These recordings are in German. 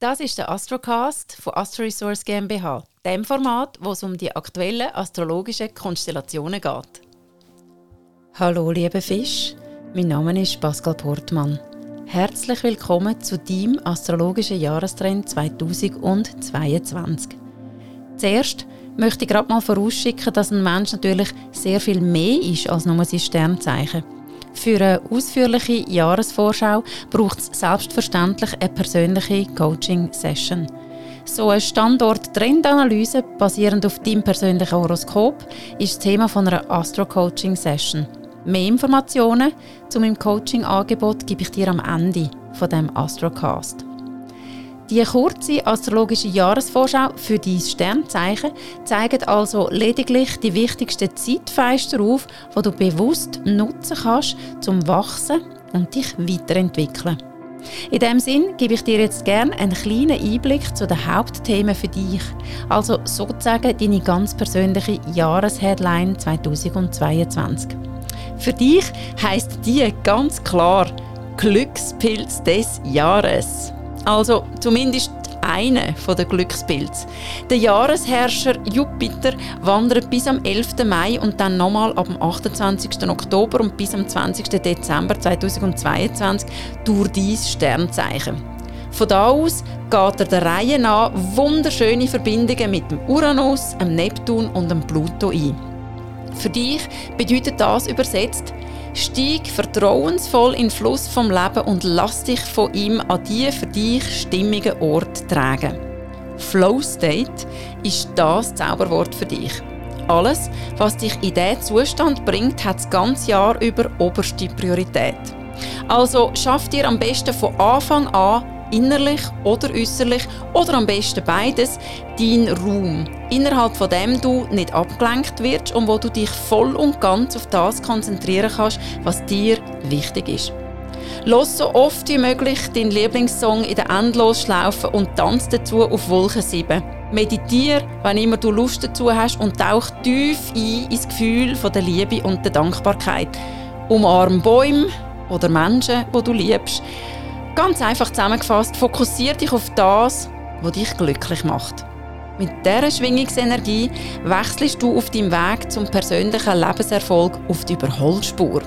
Das ist der Astrocast von Astro Resource GmbH, dem Format, wo es um die aktuellen astrologischen Konstellationen geht. Hallo, liebe Fisch, mein Name ist Pascal Portmann. Herzlich willkommen zu deinem astrologischen Jahrestrend 2022. Zuerst möchte ich gerade mal vorausschicken, dass ein Mensch natürlich sehr viel mehr ist als nur sein Sternzeichen. Für eine ausführliche Jahresvorschau braucht es selbstverständlich eine persönliche Coaching-Session. So eine Standort-Trendanalyse basierend auf deinem persönlichen Horoskop ist das Thema von einer Astro-Coaching-Session. Mehr Informationen zu meinem Coaching-Angebot gebe ich dir am Ende von dem Astrocast. Die kurze astrologische Jahresvorschau für dein Sternzeichen zeigt also lediglich die wichtigsten Zeitfenster auf, die du bewusst nutzen kannst, zum Wachsen und dich weiterentwickeln. In diesem Sinn gebe ich dir jetzt gerne einen kleinen Einblick zu den Hauptthemen für dich, also sozusagen deine ganz persönliche Jahresheadline 2022. Für dich heißt die ganz klar Glückspilz des Jahres. Also zumindest eine von den Glückspilz. Der Jahresherrscher Jupiter wandert bis am 11. Mai und dann nochmal ab dem 28. Oktober und bis am 20. Dezember 2022 durch dieses Sternzeichen. Von da aus geht er der Reihe nach wunderschöne Verbindungen mit dem Uranus, dem Neptun und dem Pluto ein. Für dich bedeutet das übersetzt, Steig vertrauensvoll in den Fluss vom Leben und lass dich von ihm an die für dich stimmigen Ort tragen. Flow State ist das Zauberwort für dich. Alles, was dich in diesen Zustand bringt, hat das ganze Jahr über oberste Priorität. Also schaff dir am besten von Anfang an innerlich oder äußerlich oder am besten beides, dein Raum, innerhalb von dem du nicht abgelenkt wirst und wo du dich voll und ganz auf das konzentrieren kannst, was dir wichtig ist. Los so oft wie möglich deinen Lieblingssong in der Endlosschlaufe und tanz dazu auf Wolke 7. Meditiere, wenn immer du Lust dazu hast und tauch tief ein ins Gefühl der Liebe und der Dankbarkeit. Umarm Bäume oder Menschen, wo du liebst. Ganz einfach zusammengefasst, fokussiere dich auf das, was dich glücklich macht. Mit dieser Schwingungsenergie wechselst du auf deinem Weg zum persönlichen Lebenserfolg auf die Überholspur.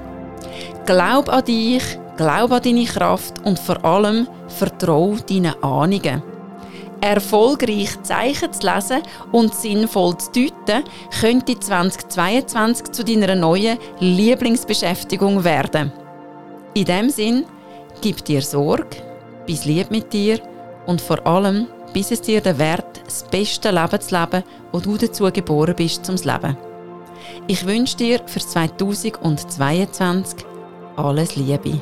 Glaub an dich, glaub an deine Kraft und vor allem vertraue deinen Ahnungen. Erfolgreich Zeichen zu lesen und sinnvoll zu deuten, könnte 2022 zu deiner neuen Lieblingsbeschäftigung werden. In dem Sinn, Gib dir Sorge, bist lieb mit dir und vor allem bis es dir den Wert, das beste Leben zu leben, wo du dazu geboren bist zum Leben. Ich wünsche dir für 2022 alles Liebe.